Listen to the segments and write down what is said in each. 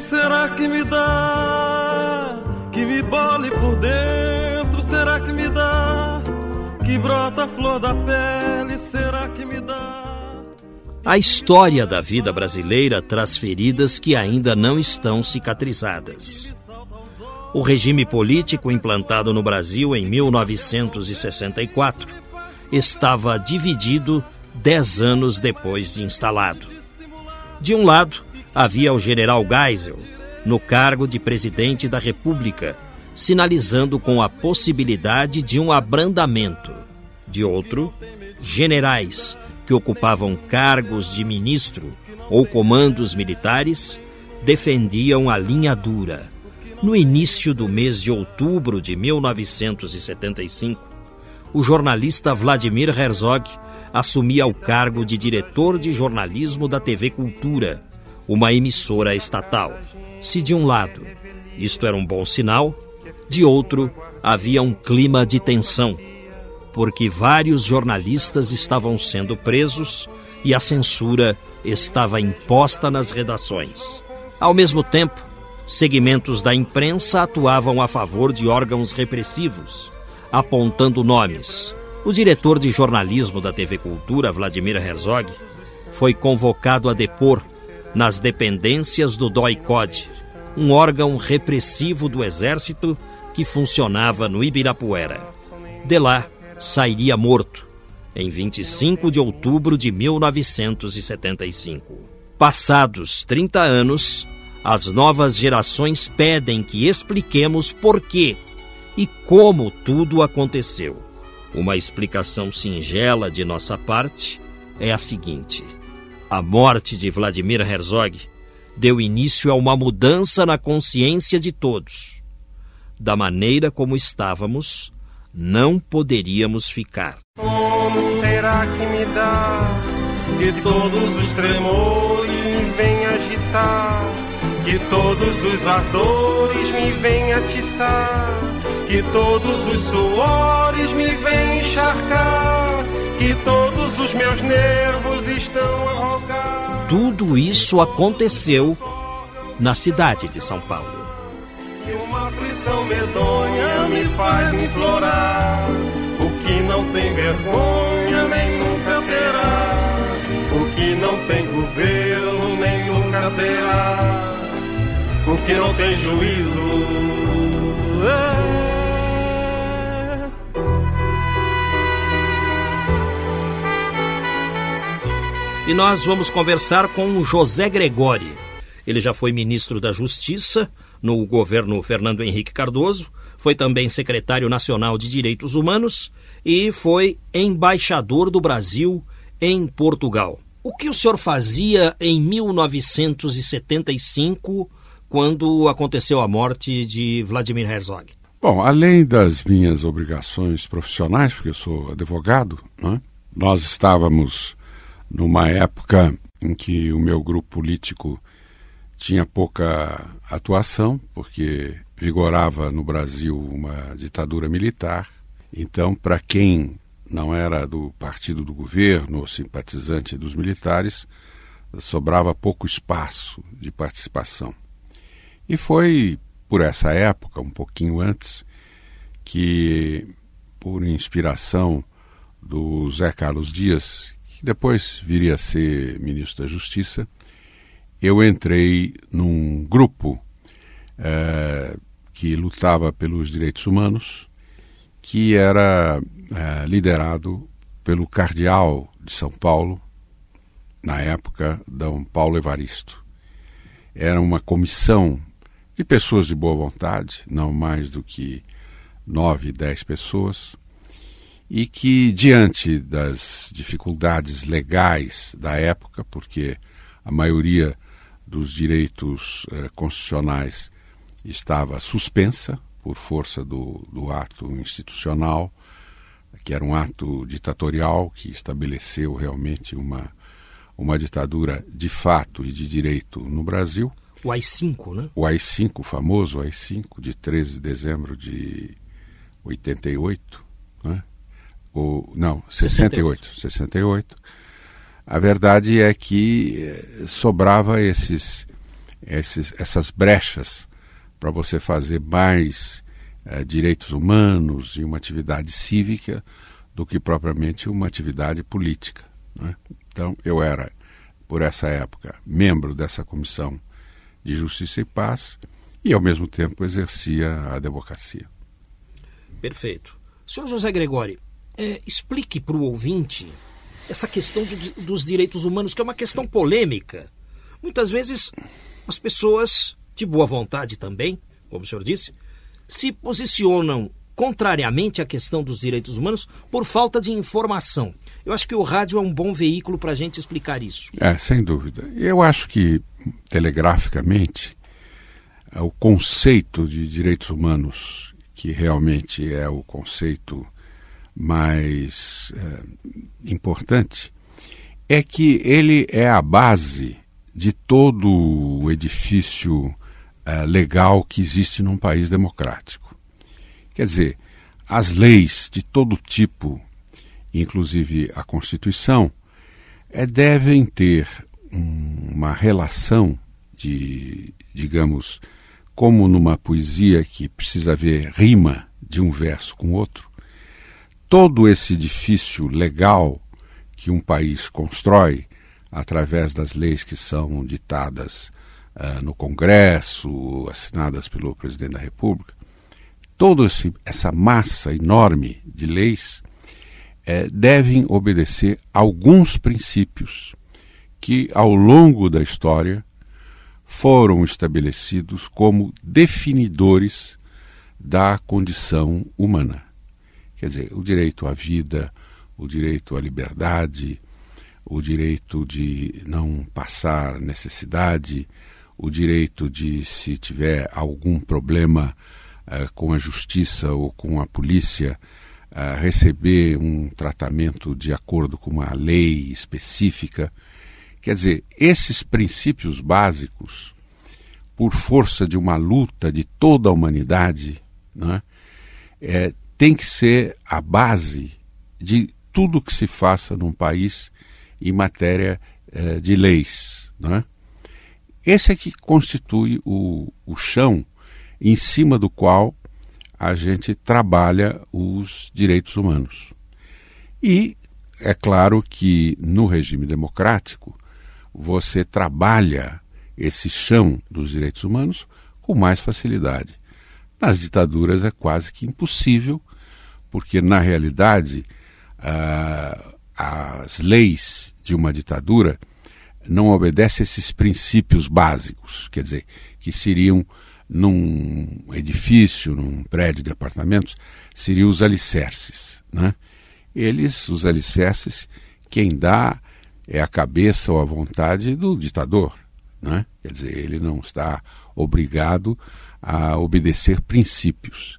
Será que me dá? Que me bole por dentro? Será que me dá? Que brota a flor da pele? Será que me dá? A história da vida brasileira traz feridas que ainda não estão cicatrizadas. O regime político implantado no Brasil em 1964 estava dividido dez anos depois de instalado. De um lado, havia o general Geisel, no cargo de presidente da República, sinalizando com a possibilidade de um abrandamento. De outro, generais que ocupavam cargos de ministro ou comandos militares defendiam a linha dura. No início do mês de outubro de 1975, o jornalista Vladimir Herzog assumia o cargo de diretor de jornalismo da TV Cultura, uma emissora estatal. Se de um lado isto era um bom sinal, de outro havia um clima de tensão porque vários jornalistas estavam sendo presos e a censura estava imposta nas redações. Ao mesmo tempo, segmentos da imprensa atuavam a favor de órgãos repressivos, apontando nomes. O diretor de jornalismo da TV Cultura, Vladimir Herzog, foi convocado a depor nas dependências do DOI-CODE, um órgão repressivo do Exército que funcionava no Ibirapuera. De lá, sairia morto em 25 de outubro de 1975. Passados 30 anos, as novas gerações pedem que expliquemos por quê e como tudo aconteceu. Uma explicação singela de nossa parte é a seguinte: a morte de Vladimir Herzog deu início a uma mudança na consciência de todos. Da maneira como estávamos, não poderíamos ficar. Como será que me dá que todos os tremores vêm agitar? Que todos os ardores me vêm atiçar? Que todos os suores me vêm encharcar? Que todos os meus nervos estão a rogar? Tudo isso aconteceu na cidade de São Paulo. E uma aflição medonha me faz implorar o que não tem vergonha nem nunca terá, o que não tem governo nem nunca terá, o que não tem juízo. E nós vamos conversar com o José Gregori. Ele já foi ministro da Justiça no governo Fernando Henrique Cardoso, foi também secretário nacional de Direitos Humanos e foi embaixador do Brasil em Portugal. O que o senhor fazia em 1975, quando aconteceu a morte de Vladimir Herzog? Bom, além das minhas obrigações profissionais, porque eu sou advogado, né, nós estávamos numa época em que o meu grupo político tinha pouca atuação, porque vigorava no Brasil uma ditadura militar. Então, para quem não era do partido do governo ou simpatizante dos militares, sobrava pouco espaço de participação. E foi por essa época, um pouquinho antes, que, por inspiração do Zé Carlos Dias, que depois viria a ser ministro da Justiça, eu entrei num grupo é, que lutava pelos direitos humanos, que era é, liderado pelo cardeal de São Paulo, na época, Dom Paulo Evaristo. Era uma comissão de pessoas de boa vontade, não mais do que nove, dez pessoas, e que, diante das dificuldades legais da época, porque a maioria dos direitos eh, constitucionais estava suspensa por força do, do ato institucional, que era um ato ditatorial que estabeleceu realmente uma, uma ditadura de fato e de direito no Brasil. O AI-5, né? O AI-5, o famoso AI-5, de 13 de dezembro de 88, né? O, não, 68, 68. 68. A verdade é que eh, sobrava esses, esses, essas brechas para você fazer mais eh, direitos humanos e uma atividade cívica do que propriamente uma atividade política. Né? Então, eu era, por essa época, membro dessa comissão de Justiça e Paz e, ao mesmo tempo, exercia a advocacia. Perfeito. Senhor José Gregori, é, explique para o ouvinte essa questão do, dos direitos humanos, que é uma questão polêmica. Muitas vezes as pessoas, de boa vontade também, como o senhor disse, se posicionam contrariamente à questão dos direitos humanos por falta de informação. Eu acho que o rádio é um bom veículo para a gente explicar isso. É, sem dúvida. Eu acho que, telegraficamente, o conceito de direitos humanos, que realmente é o conceito mais é, importante, é que ele é a base de todo o edifício é, legal que existe num país democrático. Quer dizer, as leis de todo tipo, inclusive a Constituição, é, devem ter um, uma relação de, digamos, como numa poesia que precisa haver rima de um verso com outro, todo esse edifício legal que um país constrói através das leis que são ditadas uh, no Congresso, assinadas pelo presidente da República, toda essa massa enorme de leis eh, devem obedecer alguns princípios que, ao longo da história, foram estabelecidos como definidores da condição humana. Quer dizer, o direito à vida, o direito à liberdade, o direito de não passar necessidade, o direito de, se tiver algum problema uh, com a justiça ou com a polícia, uh, receber um tratamento de acordo com uma lei específica. Quer dizer, esses princípios básicos, por força de uma luta de toda a humanidade, né, é, tem que ser a base de tudo que se faça num país em matéria eh, de leis. Não é? Esse é que constitui o, o chão em cima do qual a gente trabalha os direitos humanos. E é claro que no regime democrático você trabalha esse chão dos direitos humanos com mais facilidade. Nas ditaduras é quase que impossível, porque na realidade uh, as leis de uma ditadura não obedecem esses princípios básicos, quer dizer, que seriam num edifício, num prédio de apartamentos, seriam os alicerces. Né? Eles, os alicerces, quem dá é a cabeça ou a vontade do ditador. Né? Quer dizer, ele não está obrigado a obedecer princípios.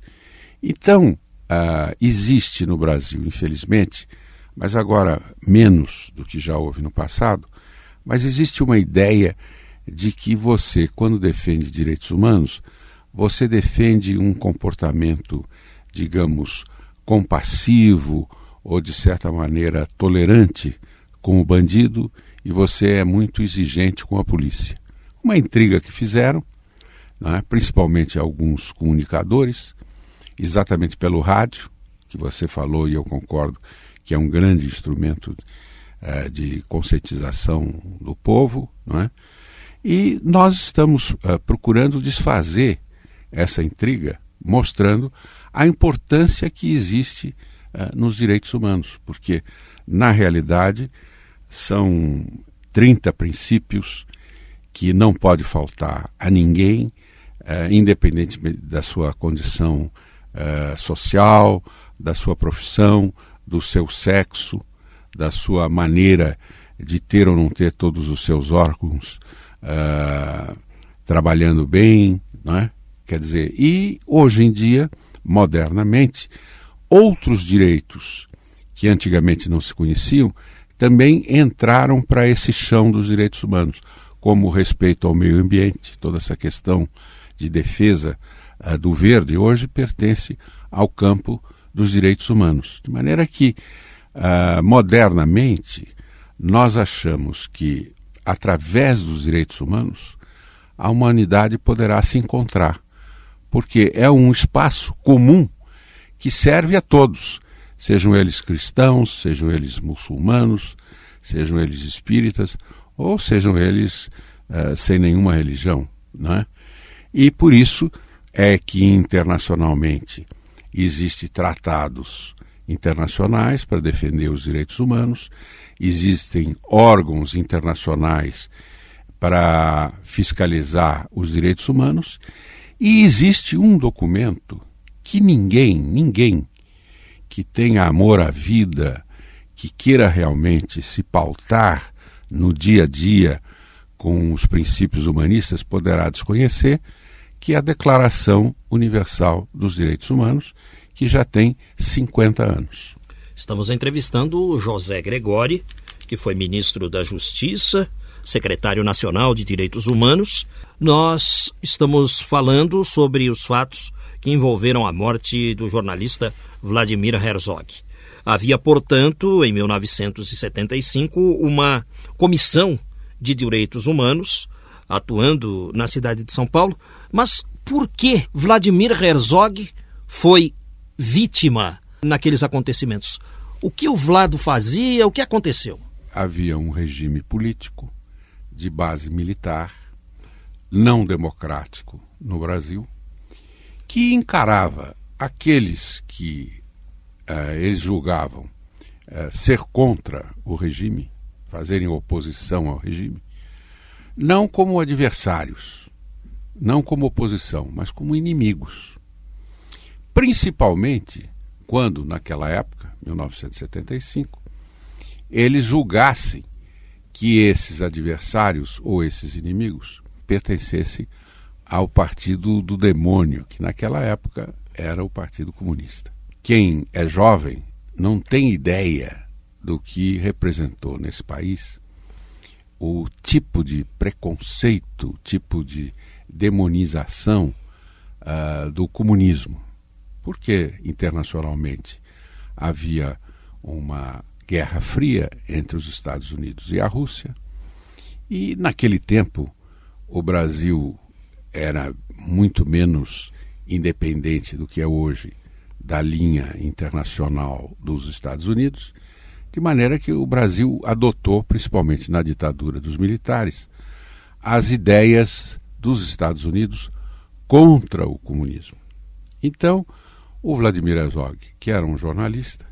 Então, uh, existe no Brasil, infelizmente, mas agora menos do que já houve no passado, mas existe uma ideia de que você, quando defende direitos humanos, você defende um comportamento, digamos, compassivo ou de certa maneira tolerante com o bandido e você é muito exigente com a polícia. Uma intriga que fizeram né, principalmente alguns comunicadores, exatamente pelo rádio, que você falou e eu concordo que é um grande instrumento eh, de conscientização do povo, não é? E nós estamos uh, procurando desfazer essa intriga, mostrando a importância que existe uh, nos direitos humanos, porque, na realidade, são 30 princípios que não pode faltar a ninguém é, independente da sua condição é, social, da sua profissão, do seu sexo, da sua maneira de ter ou não ter todos os seus órgãos uh, trabalhando bem, não é? Quer dizer, e hoje em dia, modernamente, outros direitos que antigamente não se conheciam também entraram para esse chão dos direitos humanos, como o respeito ao meio ambiente, toda essa questão de defesa uh, do verde, hoje pertence ao campo dos direitos humanos. De maneira que, uh, modernamente, nós achamos que, através dos direitos humanos, a humanidade poderá se encontrar, porque é um espaço comum que serve a todos, sejam eles cristãos, sejam eles muçulmanos, sejam eles espíritas, ou sejam eles uh, sem nenhuma religião. Né? E por isso é que internacionalmente existem tratados internacionais para defender os direitos humanos, existem órgãos internacionais para fiscalizar os direitos humanos e existe um documento que ninguém, ninguém que tenha amor à vida, que queira realmente se pautar no dia a dia com os princípios humanistas poderá desconhecer, que é a Declaração Universal dos Direitos Humanos, que já tem 50 anos. Estamos entrevistando José Gregori, que foi ministro da Justiça, secretário nacional de Direitos Humanos. Nós estamos falando sobre os fatos que envolveram a morte do jornalista Vladimir Herzog. Havia, portanto, em 1975, uma comissão de direitos humanos atuando na cidade de São Paulo. Mas por que Vladimir Herzog foi vítima naqueles acontecimentos? O que o Vlado fazia? O que aconteceu? Havia um regime político de base militar, não democrático no Brasil, que encarava aqueles que uh, eles julgavam uh, ser contra o regime, fazerem oposição ao regime, não como adversários, não como oposição, mas como inimigos. Principalmente quando, naquela época, 1975, eles julgassem que esses adversários ou esses inimigos pertencessem ao partido do demônio, que naquela época era o Partido Comunista. Quem é jovem não tem ideia do que representou nesse país o tipo de preconceito, tipo de demonização uh, do comunismo. Porque internacionalmente havia uma guerra fria entre os Estados Unidos e a Rússia, e naquele tempo o Brasil era muito menos independente do que é hoje da linha internacional dos Estados Unidos, de maneira que o Brasil adotou, principalmente na ditadura dos militares, as ideias dos Estados Unidos contra o comunismo. Então, o Vladimir Herzog, que era um jornalista,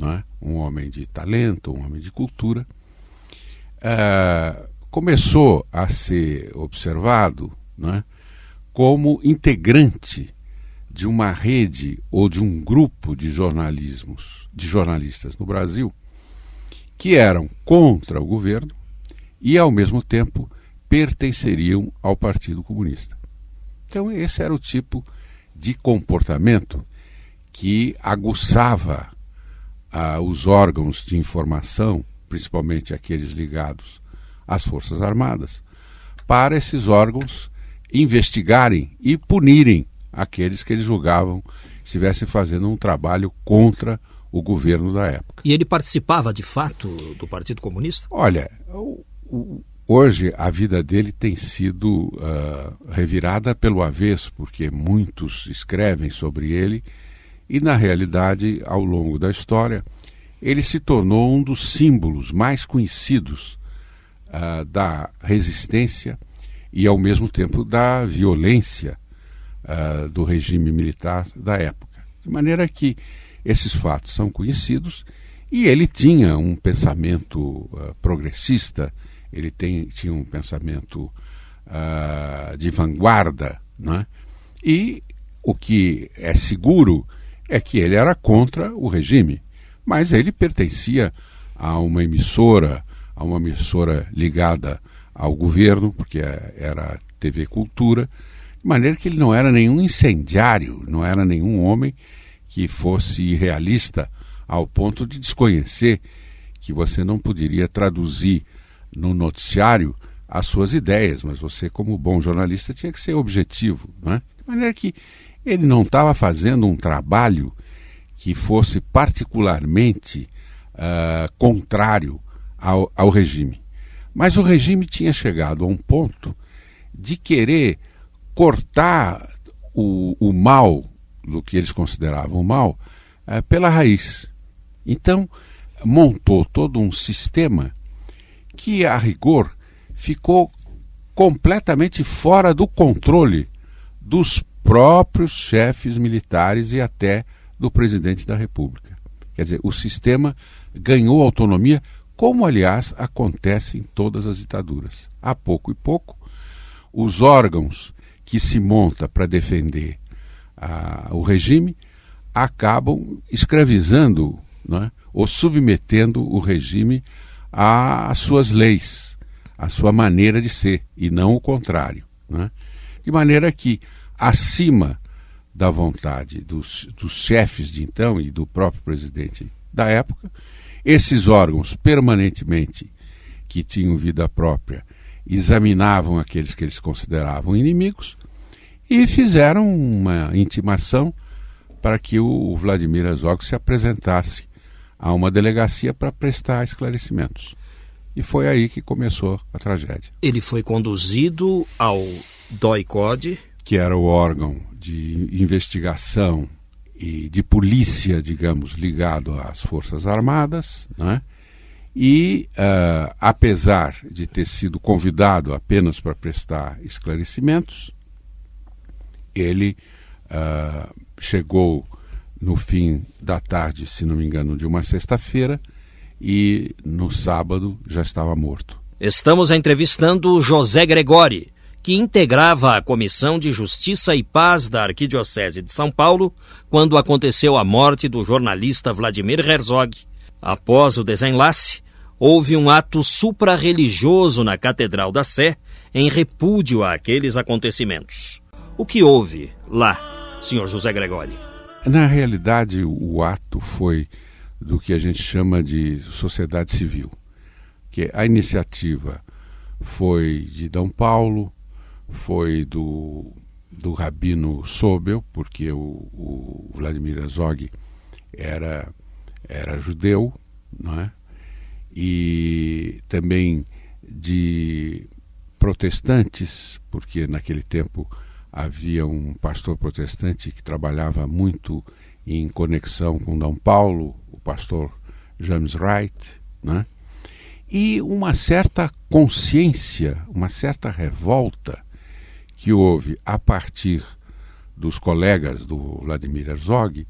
é? um homem de talento, um homem de cultura, uh, começou a ser observado é? como integrante de uma rede ou de um grupo de jornalismos, de jornalistas no Brasil, que eram contra o governo e, ao mesmo tempo, pertenceriam ao Partido Comunista. Então, esse era o tipo de comportamento que aguçava ah, os órgãos de informação, principalmente aqueles ligados às Forças Armadas, para esses órgãos investigarem e punirem aqueles que eles julgavam estivessem fazendo um trabalho contra o governo da época. E ele participava de fato do Partido Comunista? Olha, hoje a vida dele tem sido uh, revirada pelo avesso, porque muitos escrevem sobre ele, e na realidade, ao longo da história, ele se tornou um dos símbolos mais conhecidos uh, da resistência e, ao mesmo tempo, da violência uh, do regime militar da época. De maneira que esses fatos são conhecidos e ele tinha um pensamento uh, progressista, ele tem, tinha um pensamento uh, de vanguarda, né? e o que é seguro é que ele era contra o regime, mas ele pertencia a uma emissora, a uma emissora ligada ao governo, porque é, era TV Cultura, de maneira que ele não era nenhum incendiário, não era nenhum homem que fosse irrealista ao ponto de desconhecer que você não poderia traduzir no noticiário as suas ideias, mas você, como bom jornalista, tinha que ser objetivo. Né? De maneira que ele não estava fazendo um trabalho que fosse particularmente uh, contrário ao, ao regime. Mas o regime tinha chegado a um ponto de querer cortar o, o mal, do que eles consideravam mal, uh, pela raiz. Então, montou todo um sistema que, a rigor, ficou completamente fora do controle dos próprios chefes militares e até do presidente da República. Quer dizer, o sistema ganhou autonomia, como aliás acontece em todas as ditaduras. A pouco e pouco, os órgãos que se monta para defender a, o regime acabam escravizando né, ou submetendo o regime às suas leis, à sua maneira de ser, e não o contrário. Né? De maneira que, acima da vontade dos, dos chefes de então e do próprio presidente da época, esses órgãos permanentemente que tinham vida própria examinavam aqueles que eles consideravam inimigos e fizeram uma intimação para que o Vladimir Herzog se apresentasse a uma delegacia para prestar esclarecimentos. E foi aí que começou a tragédia. Ele foi conduzido ao DOI-CODE, que era o órgão de investigação e de polícia, digamos, ligado às Forças Armadas, né? e, uh, apesar de ter sido convidado apenas para prestar esclarecimentos, ele uh, chegou no fim da tarde, se não me engano, de uma sexta-feira, e no sábado já estava morto. Estamos entrevistando José Gregori, que integrava a Comissão de Justiça e Paz da Arquidiocese de São Paulo quando aconteceu a morte do jornalista Vladimir Herzog. Após o desenlace, houve um ato suprarreligioso na Catedral da Sé em repúdio àqueles acontecimentos. O que houve lá, senhor José Gregori? Na realidade, o ato foi do que a gente chama de sociedade civil, que a iniciativa foi de D. Paulo, foi do, do Rabino Sobel, porque o, o Vladimir Herzog era, era judeu, não é? e também de protestantes, porque naquele tempo havia um pastor protestante que trabalhava muito em conexão com D. Paulo, o pastor James Wright, né? e uma certa consciência, uma certa revolta que houve a partir dos colegas do Vladimir Herzog,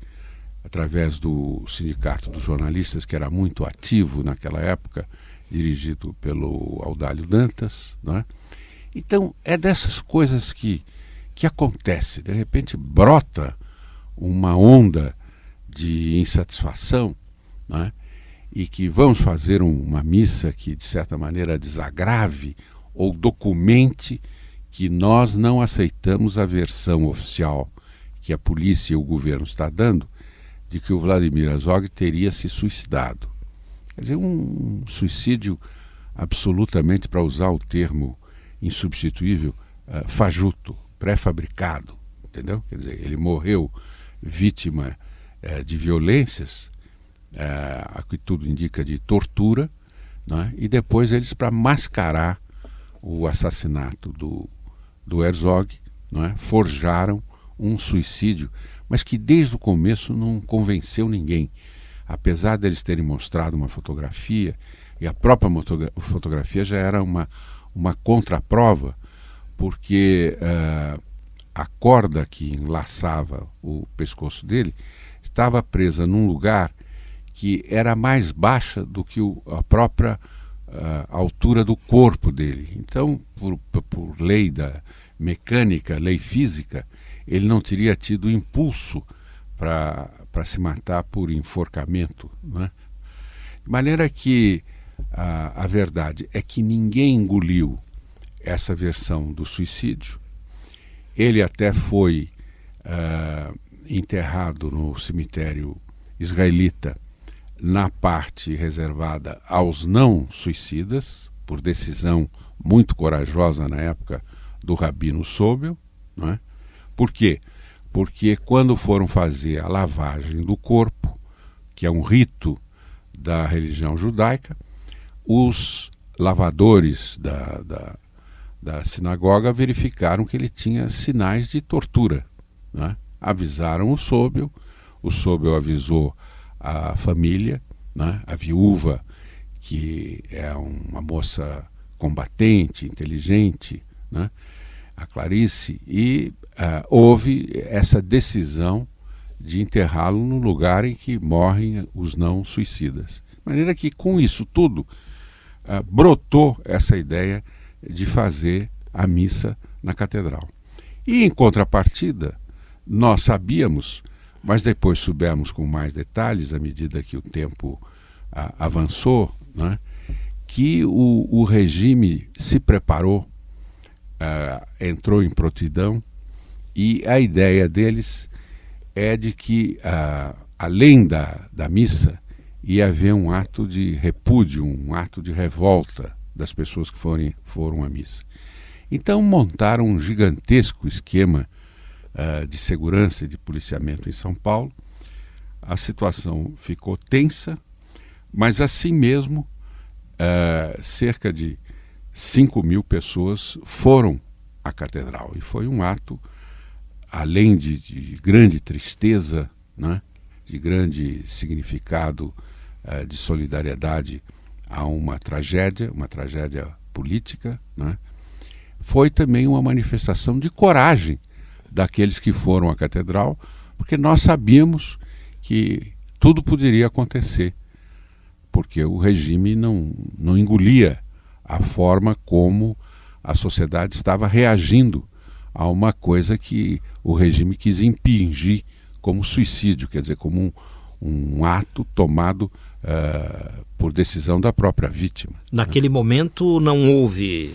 através do Sindicato dos Jornalistas, que era muito ativo naquela época, dirigido pelo Audálio Dantas. Né? Então, é dessas coisas que que acontece? De repente brota uma onda de insatisfação, né? e que vamos fazer uma missa que, de certa maneira, desagrave ou documente que nós não aceitamos a versão oficial que a polícia e o governo está dando de que o Vladimir Azog teria se suicidado. Quer dizer, um suicídio absolutamente, para usar o termo insubstituível, uh, fajuto, pré-fabricado, entendeu? Quer dizer, ele morreu vítima é, de violências, é, a que tudo indica de tortura, né? e depois eles, para mascarar o assassinato do, do Herzog, né? forjaram um suicídio, mas que desde o começo não convenceu ninguém. Apesar deles terem mostrado uma fotografia, e a própria fotografia já era uma, uma contraprova porque uh, a corda que enlaçava o pescoço dele estava presa num lugar que era mais baixa do que o, a própria uh, altura do corpo dele. Então, por, por lei da mecânica, lei física, ele não teria tido impulso para se matar por enforcamento. Né? De maneira que a, a verdade é que ninguém engoliu essa versão do suicídio. Ele até foi uh, enterrado no cemitério israelita na parte reservada aos não suicidas, por decisão muito corajosa na época do Rabino Sobel. Não é? Por quê? Porque quando foram fazer a lavagem do corpo, que é um rito da religião judaica, os lavadores da, da, da sinagoga verificaram que ele tinha sinais de tortura. Né? Avisaram o Sobel, o Sobel avisou a família, né? a viúva, que é uma moça combatente, inteligente, né? a Clarice, e uh, houve essa decisão de enterrá-lo no lugar em que morrem os não suicidas. De maneira que, com isso tudo, uh, brotou essa ideia de fazer a missa na catedral. E, em contrapartida, nós sabíamos, mas depois soubemos com mais detalhes à medida que o tempo uh, avançou, né, que o, o regime se preparou, uh, entrou em prontidão e a ideia deles é de que, uh, além da, da missa, ia haver um ato de repúdio, um ato de revolta das pessoas que forem, foram à missa. Então montaram um gigantesco esquema uh, de segurança e de policiamento em São Paulo. A situação ficou tensa, mas assim mesmo, uh, cerca de 5 mil pessoas foram à catedral. E foi um ato, além de, de grande tristeza, né, de grande significado uh, de solidariedade a uma tragédia, uma tragédia política, né? foi também uma manifestação de coragem daqueles que foram à catedral, porque nós sabíamos que tudo poderia acontecer, porque o regime não, não engolia a forma como a sociedade estava reagindo a uma coisa que o regime quis impingir como suicídio, quer dizer, como um, um ato tomado uh, por decisão da própria vítima. Naquele né? momento não houve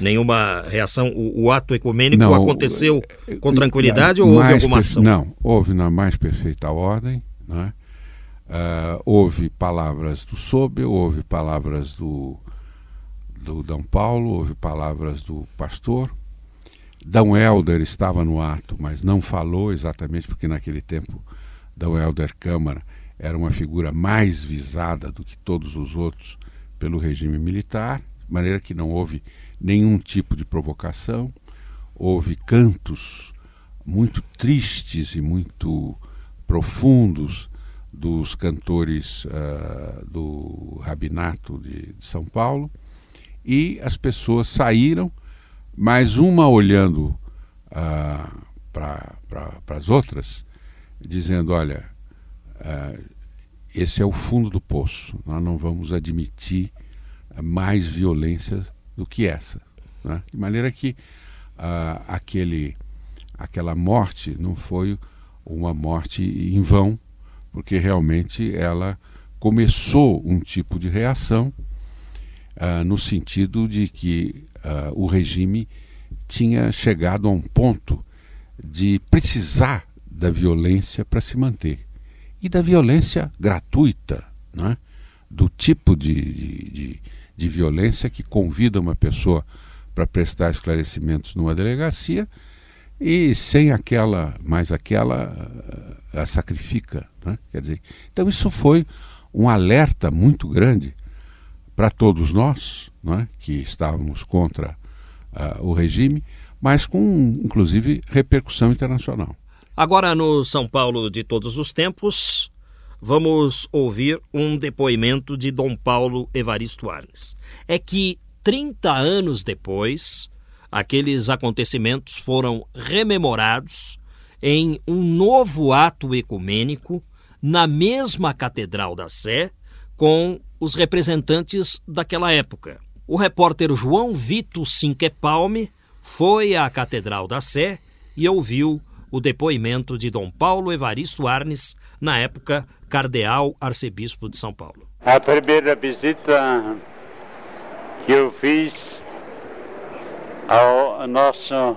nenhuma reação? O, o ato ecumênico não, aconteceu com tranquilidade ou houve alguma ação? Não, houve na mais perfeita ordem. Né? Uh, houve palavras do Sobel, houve palavras do, do D. Paulo, houve palavras do pastor. D. Helder estava no ato, mas não falou exatamente porque naquele tempo D. Helder Câmara era uma figura mais visada do que todos os outros pelo regime militar, de maneira que não houve nenhum tipo de provocação, houve cantos muito tristes e muito profundos dos cantores uh, do Rabinato de, de, São Paulo, e as pessoas saíram, mas uma olhando uh, para pra, as outras, dizendo: Olha, uh, esse é o fundo do poço, nós não vamos admitir mais violência do que essa. Né? De maneira que uh, aquele, aquela morte não foi uma morte em vão, porque realmente ela começou um tipo de reação uh, no sentido de que o regime tinha chegado a um ponto de precisar da violência para se manter e da violência gratuita, né? do tipo de, de, de, de violência que convida uma pessoa para prestar esclarecimentos numa delegacia e sem aquela, mais aquela, a sacrifica. Né? Quer dizer, então isso foi um alerta muito grande para todos nós, né, que estávamos contra uh, o regime, mas com inclusive repercussão internacional. Agora no São Paulo de todos os tempos, vamos ouvir um depoimento de Dom Paulo Evaristo Arnes. É que 30 anos depois, aqueles acontecimentos foram rememorados em um novo ato ecumênico na mesma Catedral da Sé, com os representantes daquela época. O repórter João Vito Sinquepalme foi à Catedral da Sé e ouviu o depoimento de Dom Paulo Evaristo Arnes, na época cardeal arcebispo de São Paulo. A primeira visita que eu fiz ao nosso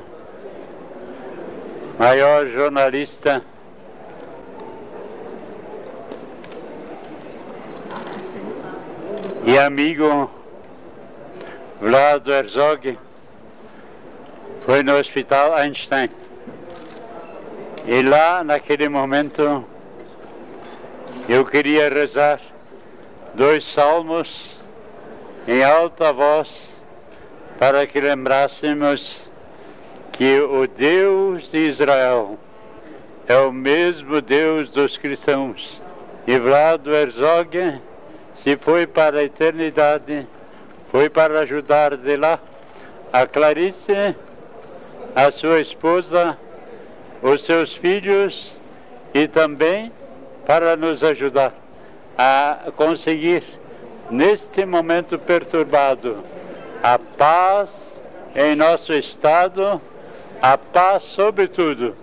maior jornalista e amigo Vlado Herzog foi no Hospital Einstein. E lá, naquele momento, eu queria rezar dois salmos em alta voz para que lembrássemos que o Deus de Israel é o mesmo Deus dos cristãos. E Vlado Herzog se foi para a eternidade, foi para ajudar de lá a Clarice, a sua esposa, os seus filhos e também para nos ajudar a conseguir, neste momento perturbado, a paz em nosso Estado, a paz sobretudo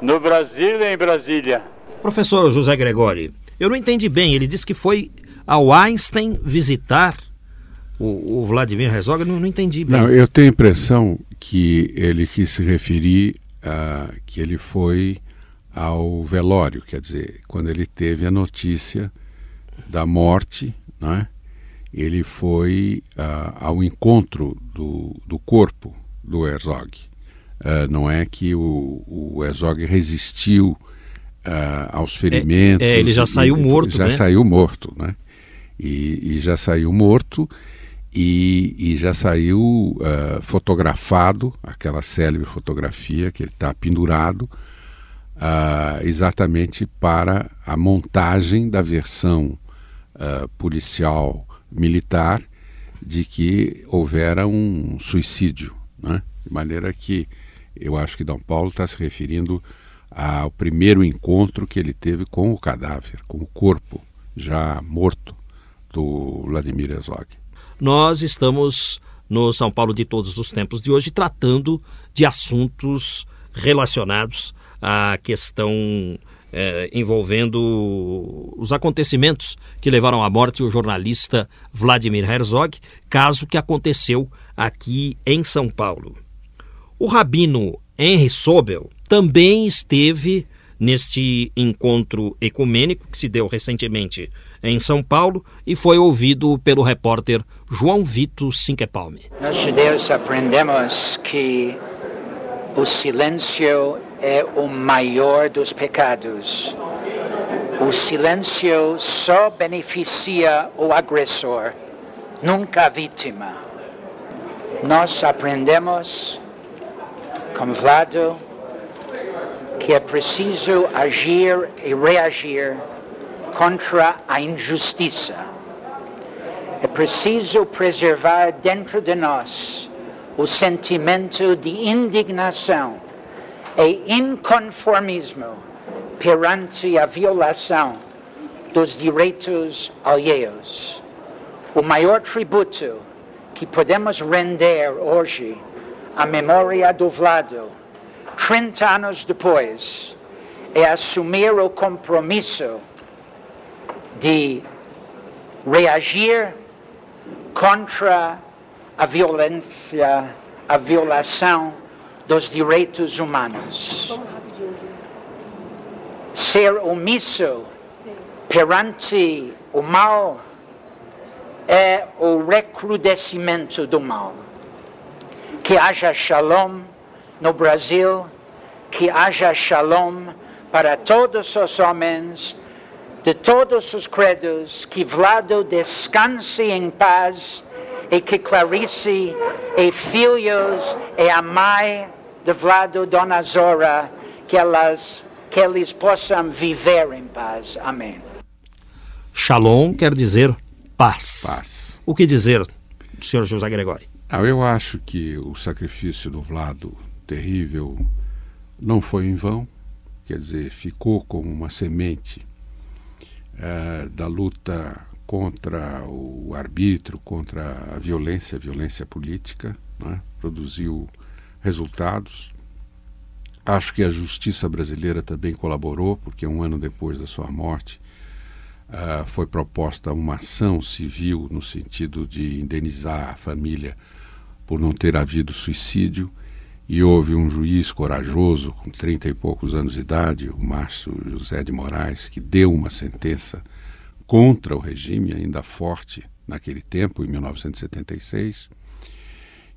no Brasil e em Brasília. Professor José Gregori, eu não entendi bem. Ele disse que foi ao Einstein visitar o, o Vladimir Herzog. Eu não, não entendi bem. Não, eu tenho a impressão que ele quis se referir a que ele foi ao velório, quer dizer, quando ele teve a notícia da morte, né? ele foi uh, ao encontro do, do corpo do Herzog. Uh, não é que o, o Herzog resistiu aos ferimentos. É, é, ele já saiu morto, já né? saiu morto, né? E, e já saiu morto e, e já saiu uh, fotografado, aquela célebre fotografia que ele está pendurado, uh, exatamente para a montagem da versão uh, policial militar de que houvera um suicídio, né? de maneira que eu acho que D. Paulo está se referindo ao primeiro encontro que ele teve com o cadáver, com o corpo já morto do Vladimir Herzog. Nós estamos no São Paulo de todos os tempos de hoje tratando de assuntos relacionados à questão é, envolvendo os acontecimentos que levaram à morte o jornalista Vladimir Herzog, caso que aconteceu aqui em São Paulo. O rabino Henry Sobel também esteve neste encontro ecumênico que se deu recentemente em São Paulo e foi ouvido pelo repórter João Vito Sinquepalme. Nós judeus aprendemos que o silêncio é o maior dos pecados. O silêncio só beneficia o agressor, nunca a vítima. Nós aprendemos com Vlado que é preciso agir e reagir contra a injustiça. É preciso preservar dentro de nós o sentimento de indignação e inconformismo perante a violação dos direitos alheios. O maior tributo que podemos render hoje à memória do Vlado 30 anos depois, é assumir o compromisso de reagir contra a violência, a violação dos direitos humanos. Ser omisso perante o mal é o recrudescimento do mal. Que haja shalom no Brasil, que haja shalom para todos os homens, de todos os credos, que Vlado descanse em paz e que Clarice e filhos e a mãe de Vlado, Dona Zora, que elas que eles possam viver em paz. Amém. Shalom quer dizer paz. Paz. O que dizer, senhor José Gregório? Ah, eu acho que o sacrifício do Vlado terrível não foi em vão, quer dizer, ficou como uma semente uh, da luta contra o arbítrio, contra a violência, a violência política, né? produziu resultados. Acho que a justiça brasileira também colaborou, porque um ano depois da sua morte uh, foi proposta uma ação civil no sentido de indenizar a família por não ter havido suicídio, e houve um juiz corajoso, com trinta e poucos anos de idade, o Márcio José de Moraes, que deu uma sentença contra o regime, ainda forte naquele tempo, em 1976.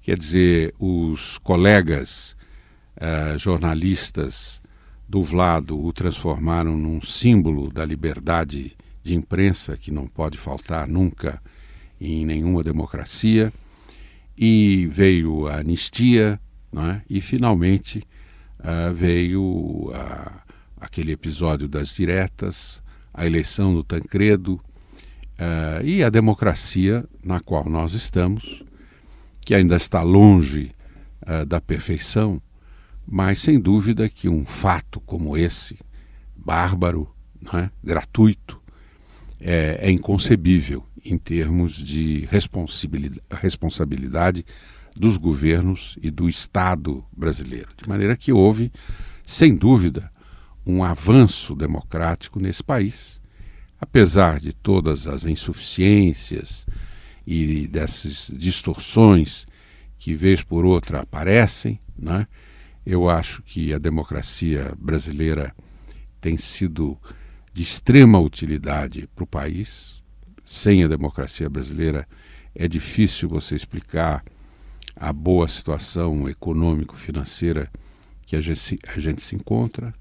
Quer dizer, os colegas uh, jornalistas do Vlado o transformaram num símbolo da liberdade de imprensa que não pode faltar nunca em nenhuma democracia. E veio a anistia, é? e finalmente uh, veio uh, aquele episódio das diretas, a eleição do Tancredo uh, e a democracia na qual nós estamos, que ainda está longe da perfeição, mas sem dúvida que um fato como esse, bárbaro, é? gratuito, é, é, inconcebível em termos de responsabilidade, responsabilidade dos governos e do Estado brasileiro. De maneira que houve, sem dúvida, um avanço democrático nesse país, apesar de todas as insuficiências e dessas distorções que, vez por outra, aparecem, né? eu acho que a democracia brasileira tem sido de extrema utilidade para o país. Sem a democracia brasileira é difícil você explicar a boa situação econômico-financeira que a gente, a gente se encontra.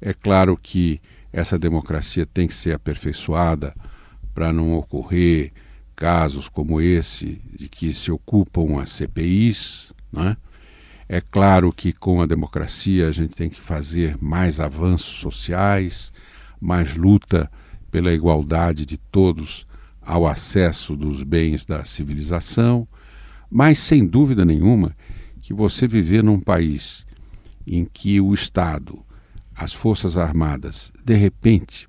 É claro que essa democracia tem que ser aperfeiçoada para não ocorrer casos como esse, de que se ocupam as CPIs. Né? É claro que com a democracia a gente tem que fazer mais avanços sociais, mais luta pela igualdade de todos ao acesso dos bens da civilização, mas sem dúvida nenhuma que você viver num país em que o Estado, as Forças Armadas, de repente,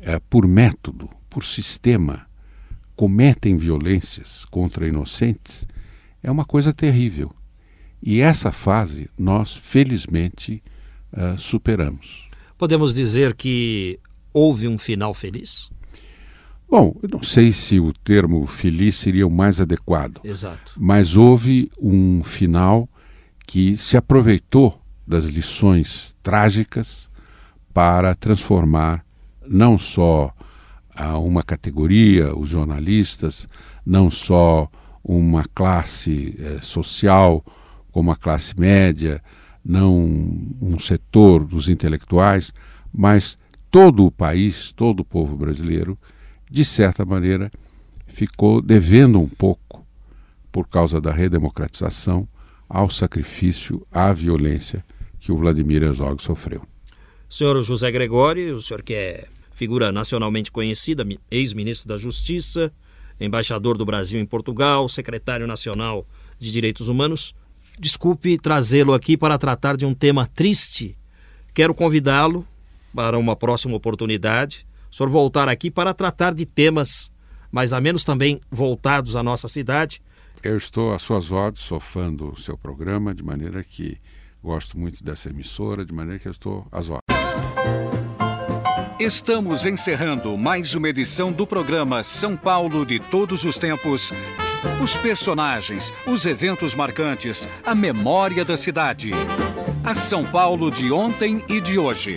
é, por método, por sistema, cometem violências contra inocentes, é uma coisa terrível. E essa fase nós, felizmente, uh, superamos. Podemos dizer que houve um final feliz? Bom, eu não sei se o termo feliz seria o mais adequado. Exato. Mas houve um final que se aproveitou das lições trágicas para transformar não só a uma categoria, os jornalistas, não só uma classe eh, social como a classe média, não um setor dos intelectuais, mas todo o país, todo o povo brasileiro de certa maneira, ficou devendo um pouco, por causa da redemocratização, ao sacrifício, à violência que o Vladimir Herzog sofreu. Senhor José Gregório, o senhor que é figura nacionalmente conhecida, ex-ministro da Justiça, embaixador do Brasil em Portugal, secretário nacional de Direitos Humanos, desculpe trazê-lo aqui para tratar de um tema triste. Quero convidá-lo para uma próxima oportunidade o senhor voltar aqui para tratar de temas mais ou menos também voltados à nossa cidade. Eu estou às suas ordens, sou fã do seu programa, de maneira que gosto muito dessa emissora, de maneira que eu estou às ordens. Estamos encerrando mais uma edição do programa São Paulo de Todos os Tempos. Os personagens, os eventos marcantes, a memória da cidade. A São Paulo de ontem e de hoje.